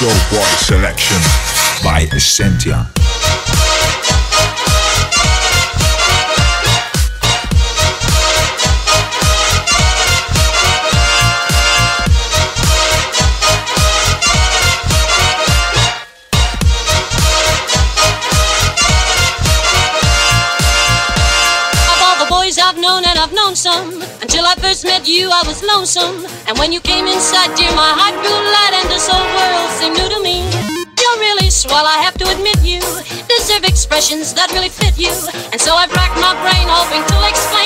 Show Boy Selection by Essentia. Lonesome. And when you came inside, dear, my heart grew light, and this whole world seemed new to me. You're really swell, I have to admit you deserve expressions that really fit you. And so I've racked my brain, hoping to explain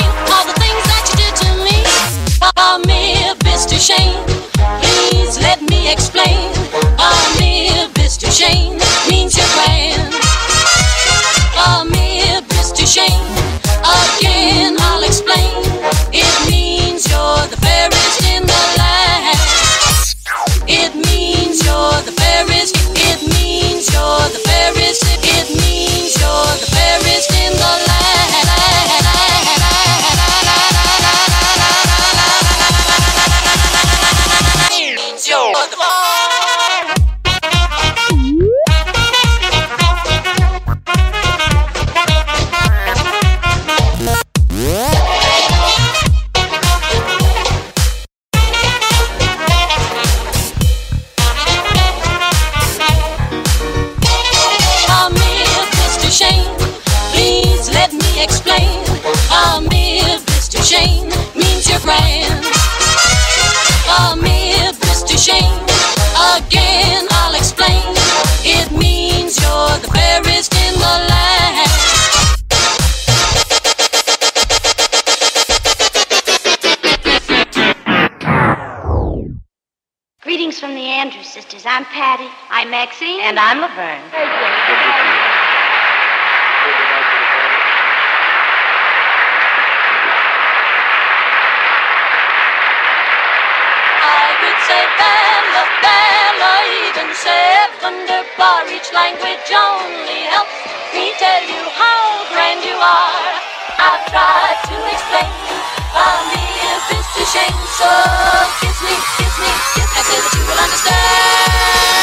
Andrews sisters. I'm Patty. I'm Maxine. And I'm Laverne. I could say Bella, Bella, even seven bar. Each language only helps me tell you how grand you are. I've tried to explain. I'm here, Mr. Shane, so kiss me, kiss me, kiss me. I say that you will understand.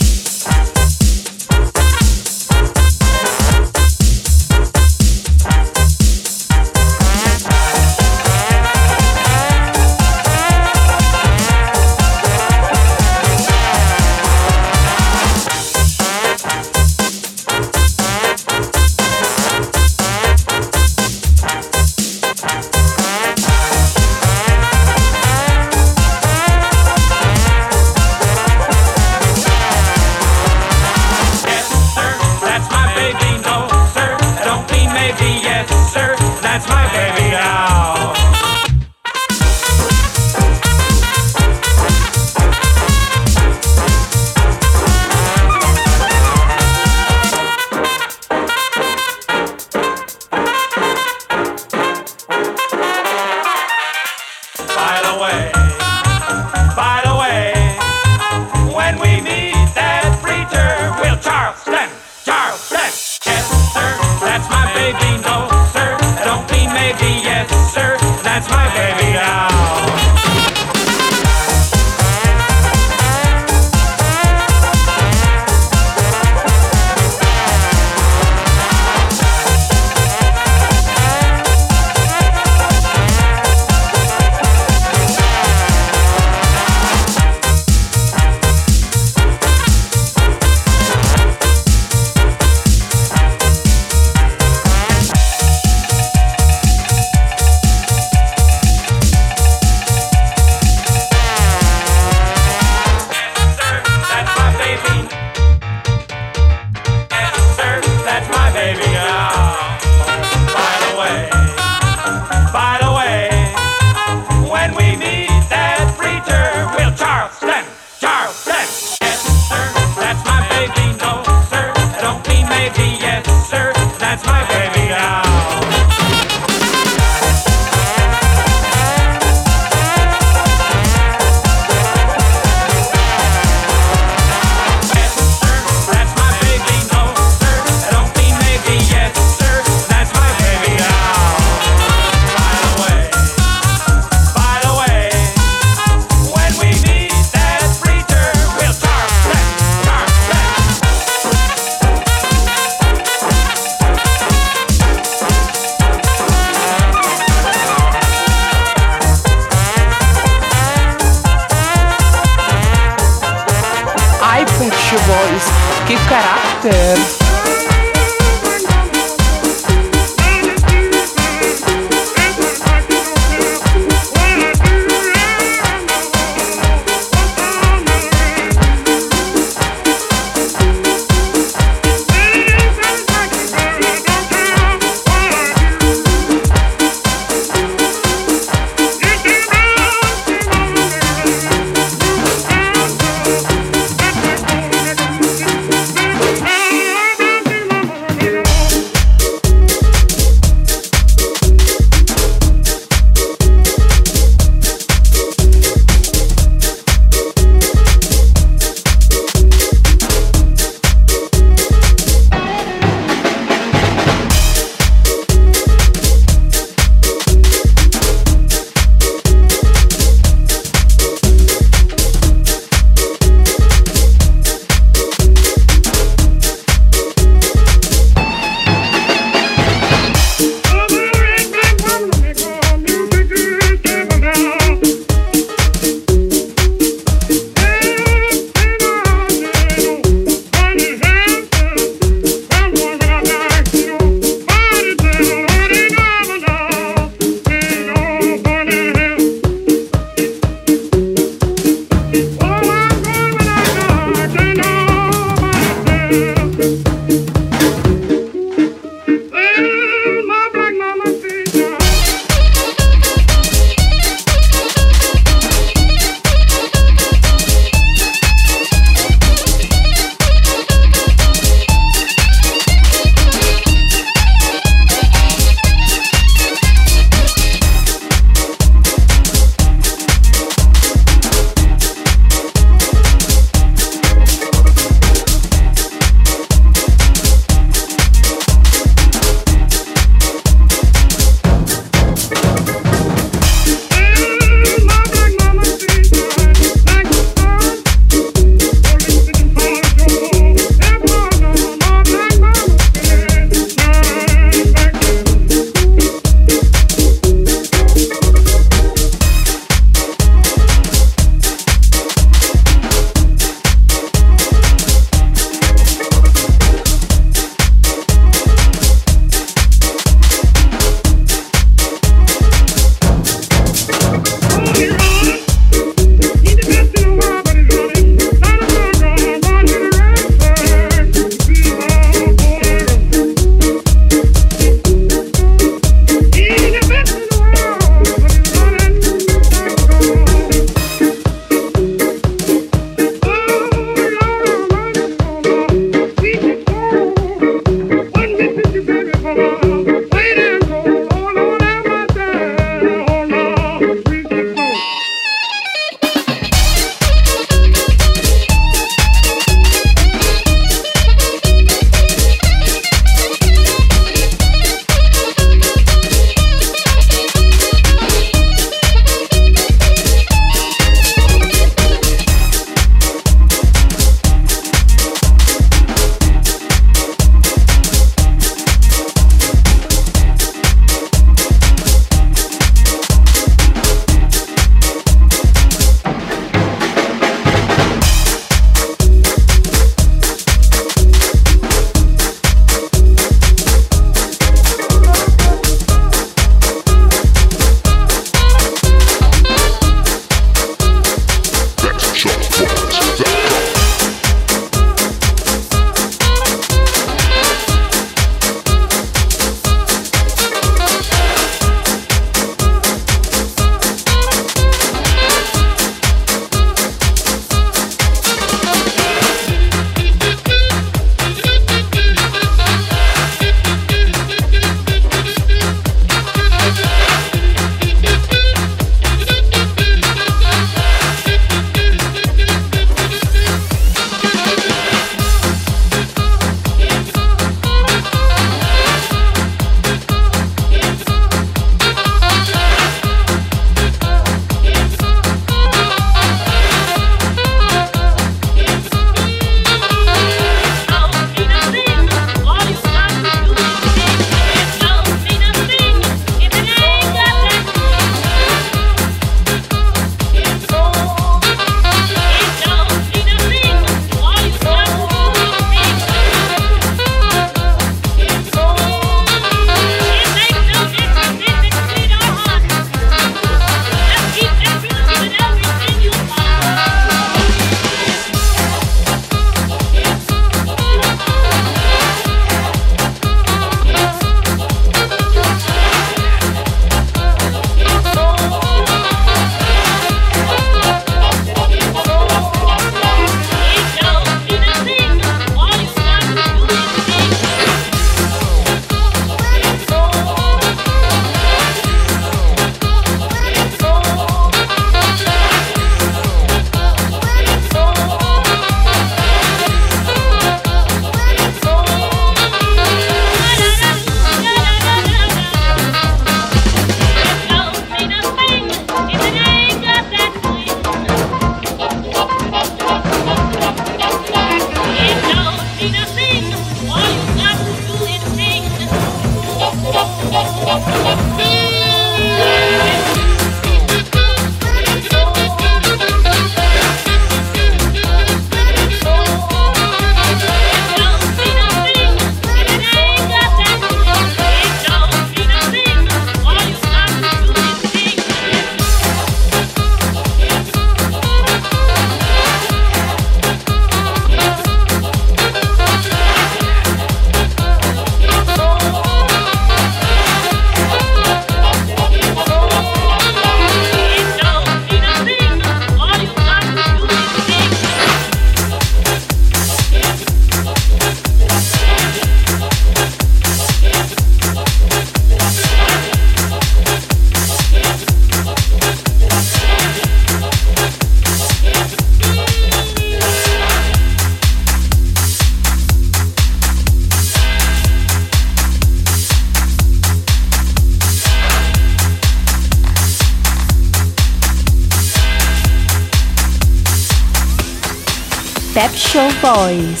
Pep Show Boys.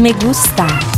Me gusta.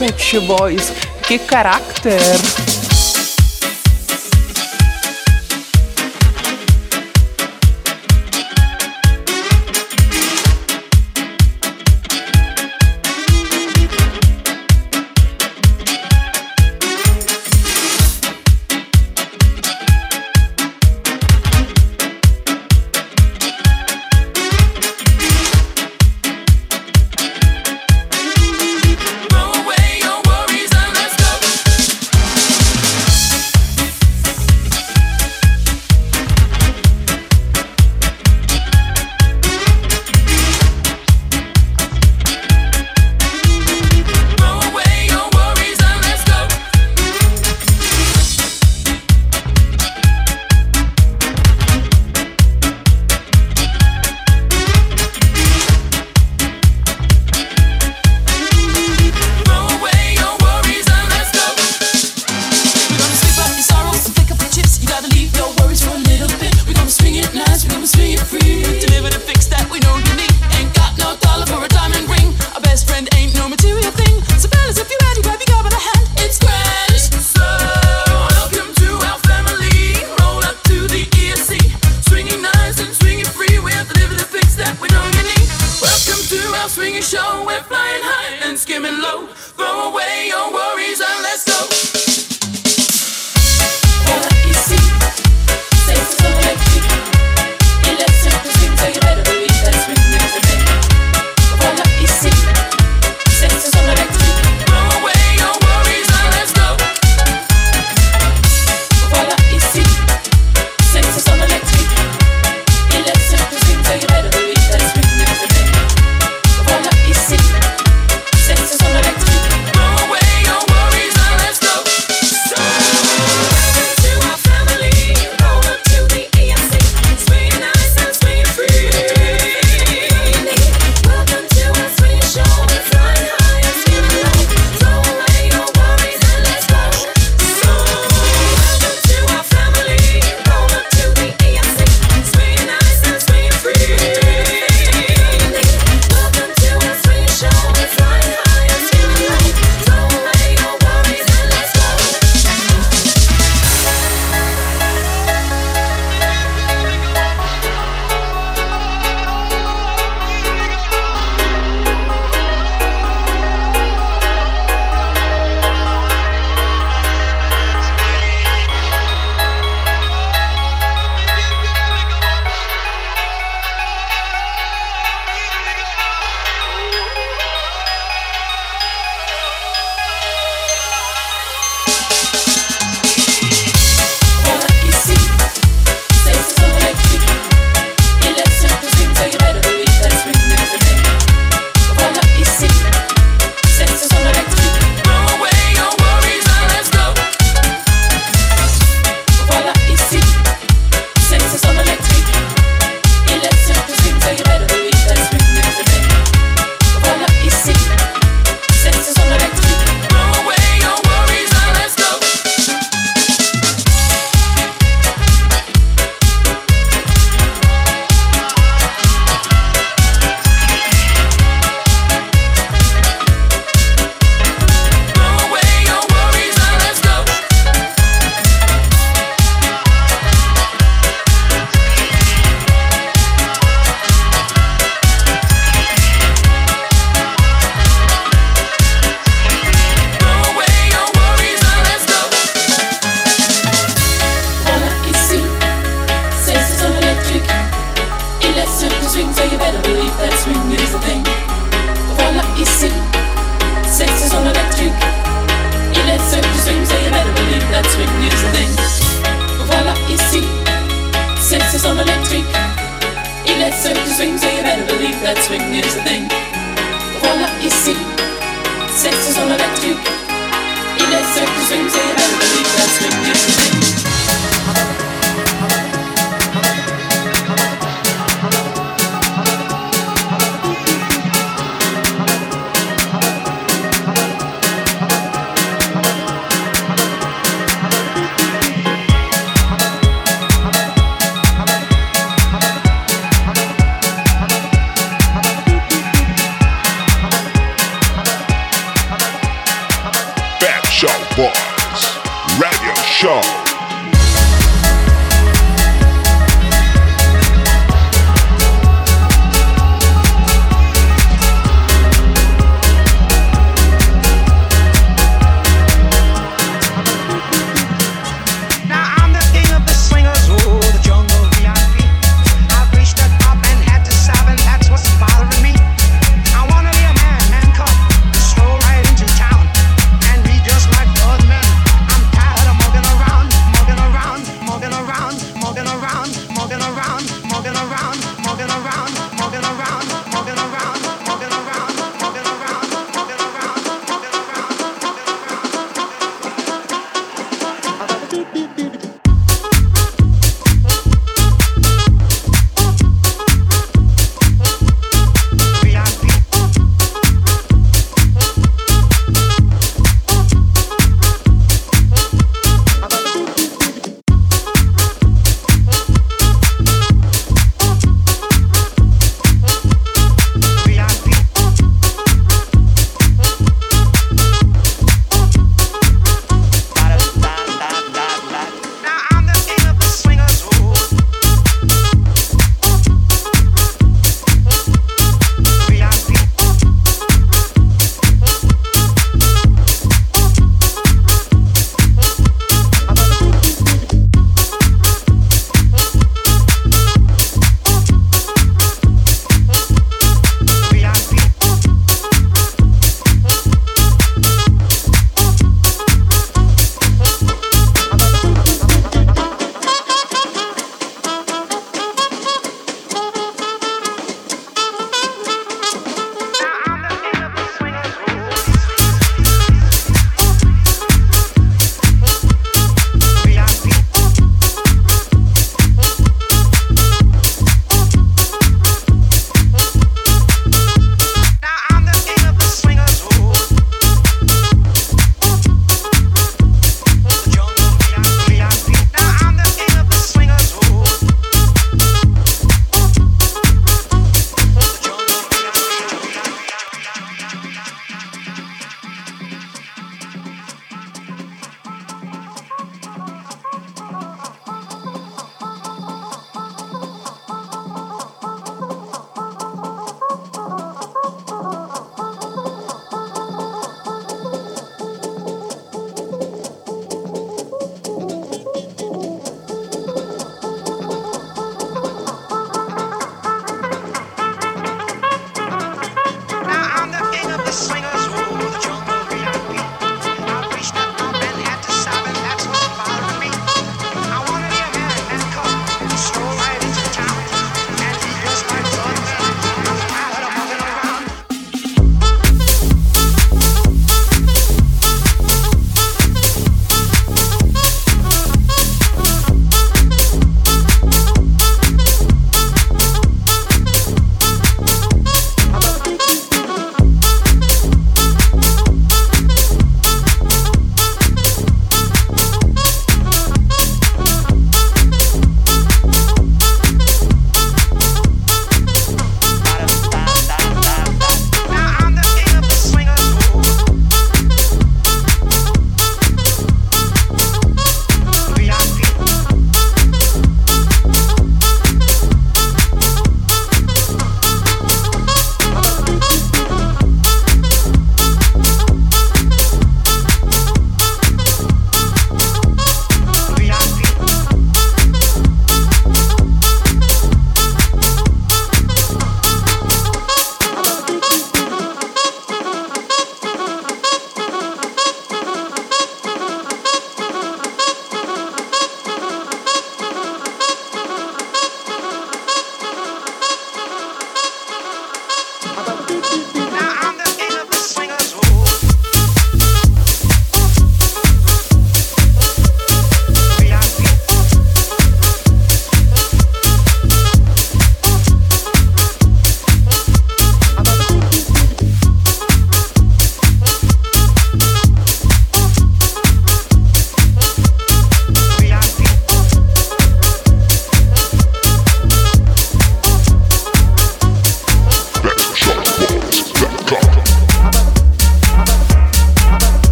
Pet Boys. Que carácter!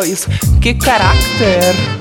voz. Que caráter!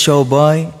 Show Boy.